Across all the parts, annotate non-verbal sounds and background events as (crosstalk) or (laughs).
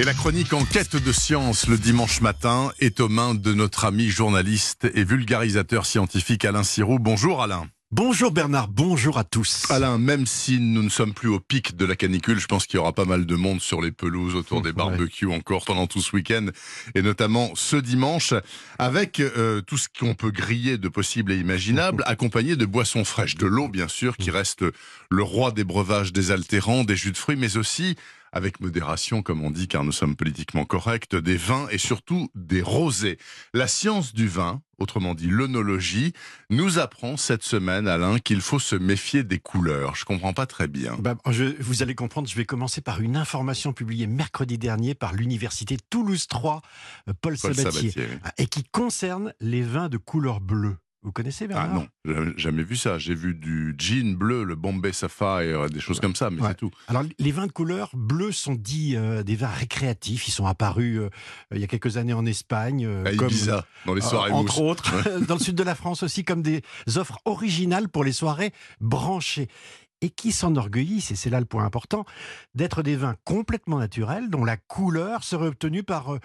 Et la chronique Enquête de science le dimanche matin est aux mains de notre ami journaliste et vulgarisateur scientifique Alain Sirou. Bonjour Alain. Bonjour Bernard, bonjour à tous. Alain, même si nous ne sommes plus au pic de la canicule, je pense qu'il y aura pas mal de monde sur les pelouses autour des (laughs) barbecues encore pendant tout ce week-end et notamment ce dimanche avec euh, tout ce qu'on peut griller de possible et imaginable, (laughs) accompagné de boissons fraîches, de l'eau bien sûr qui reste le roi des breuvages désaltérants, des jus de fruits, mais aussi avec modération, comme on dit, car nous sommes politiquement corrects, des vins et surtout des rosés. La science du vin, autrement dit l'œnologie, nous apprend cette semaine, Alain, qu'il faut se méfier des couleurs. Je comprends pas très bien. Bah, vous allez comprendre, je vais commencer par une information publiée mercredi dernier par l'université Toulouse 3, euh, Paul, Sabatier, et qui concerne les vins de couleur bleue. Vous connaissez Bernard? Ah non, jamais vu ça. J'ai vu du jean bleu, le Bombay Sapphire, des choses comme ça, mais c'est tout. Alors les vins de couleur bleue sont dits euh, des vins récréatifs. Ils sont apparus euh, il y a quelques années en Espagne, euh, à Ibiza, dans les soirées entre autres, (laughs) dans le sud de la France aussi, comme des offres originales pour les soirées branchées et qui s'enorgueillissent, et c'est là le point important, d'être des vins complètement naturels dont la couleur serait obtenue par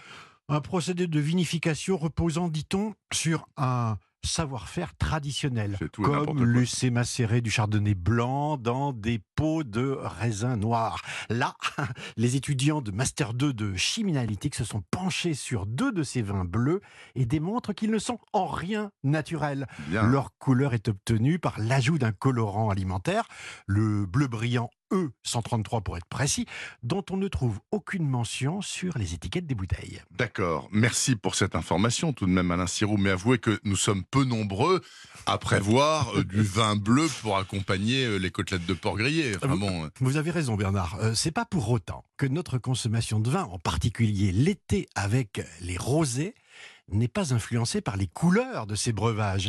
un procédé de vinification reposant, dit-on, sur un savoir-faire traditionnel, comme laisser macérer du chardonnay blanc dans des pots de raisin noir. Là, (laughs) les étudiants de Master 2 de chimie analytique se sont penchés sur deux de ces vins bleus et démontrent qu'ils ne sont en rien naturels. Leur couleur est obtenue par l'ajout d'un colorant alimentaire, le bleu brillant E133 pour être précis, dont on ne trouve aucune mention sur les étiquettes des bouteilles. D'accord, merci pour cette information tout de même Alain Sirou, mais avouez que nous sommes peu nombreux à prévoir euh, du vin bleu pour accompagner euh, les côtelettes de porc grillé. vous, euh. vous, avez raison Bernard, c'est pas pour autant que notre consommation de vin, en particulier l'été avec les rosés, n'est pas influencée par les couleurs de ces breuvages.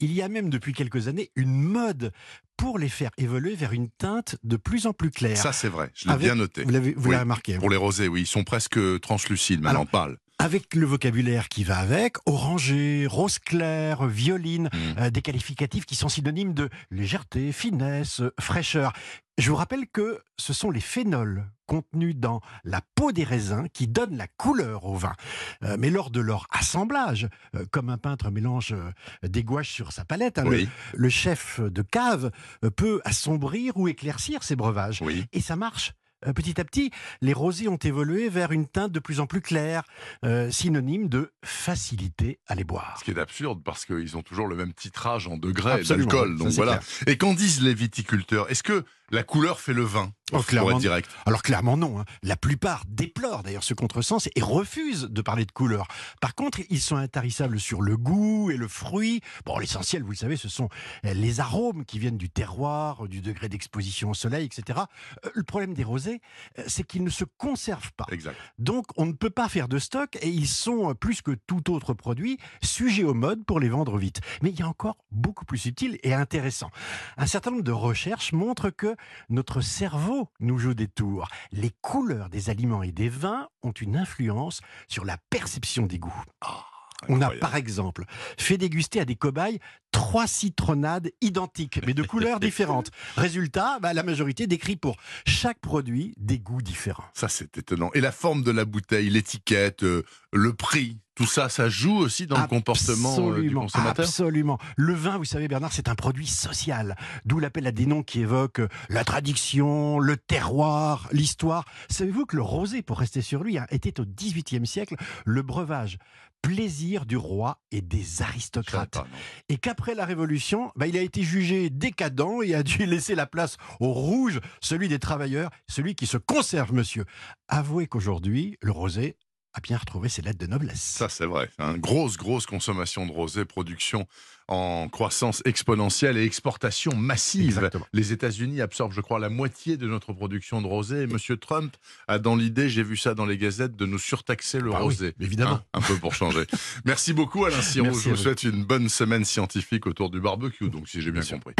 Il y a même depuis quelques années une mode pour les faire évoluer vers une teinte de plus en plus claire. Ça, c'est vrai, je l'ai bien noté. Vous l'avez remarqué. Hein. Pour les rosés, oui, ils sont presque translucides, mais on parle avec le vocabulaire qui va avec, orangé, rose clair, violine, mmh. euh, des qualificatifs qui sont synonymes de légèreté, finesse, fraîcheur. Je vous rappelle que ce sont les phénols contenus dans la peau des raisins qui donnent la couleur au vin. Euh, mais lors de leur assemblage, euh, comme un peintre mélange des gouaches sur sa palette, hein, le, chef de cave peut assombrir ou éclaircir ses breuvages. Et ça marche euh, petit à petit, les rosés ont évolué vers une teinte de plus en plus claire, euh, synonyme de facilité à les boire. Ce qui est absurde parce qu'ils ont toujours le même titrage en degrés d'alcool. Donc voilà. Et qu'en disent les viticulteurs? Est-ce que la couleur fait le vin oh, clairement, direct. Alors clairement non. Hein. La plupart déplorent d'ailleurs ce contresens et refusent de parler de couleur. Par contre, ils sont intarissables sur le goût et le fruit. Bon, l'essentiel, vous le savez, ce sont euh, les arômes qui viennent du terroir, du degré d'exposition au soleil, etc. Euh, le problème des rosés, euh, c'est qu'ils ne se conservent pas. Exact. Donc on ne peut pas faire de stock et ils sont plus que tout autre produit sujets aux modes pour les vendre vite. Mais il y a encore beaucoup plus subtil et intéressant. Un certain nombre de recherches montrent que notre cerveau nous joue des tours. Les couleurs des aliments et des vins ont une influence sur la perception des goûts. Ah, On a par exemple fait déguster à des cobayes trois citronnades identiques, mais de (laughs) couleurs différentes. Résultat, bah, la majorité décrit pour chaque produit des goûts différents. Ça, c'est étonnant. Et la forme de la bouteille, l'étiquette, euh, le prix, tout ça, ça joue aussi dans le comportement euh, du consommateur Absolument. Le vin, vous savez, Bernard, c'est un produit social. D'où l'appel à des noms qui évoquent euh, la tradition, le terroir, l'histoire. Savez-vous que le rosé, pour rester sur lui, hein, était au XVIIIe siècle le breuvage plaisir du roi et des aristocrates. et qu'après la Révolution, bah, il a été jugé décadent et a dû (laughs) laisser la place au rouge, celui des travailleurs, celui qui se conserve, monsieur. Avouez qu'aujourd'hui, le rosé a bien retrouvé ses lettres de noblesse. Ça, c'est vrai. Hein. Grosse, grosse consommation de rosé, production en croissance exponentielle et exportation massive. Les États-Unis absorbent, je crois, la moitié de notre production de rosé. Et Monsieur Trump a dans l'idée, j'ai vu ça dans les gazettes, de nous surtaxer le bah rosé. évidemment. Hein, un peu pour changer. (laughs) Merci beaucoup, Alain Sirou. Je vous souhaite une bonne semaine scientifique autour du barbecue, donc si j'ai bien compris.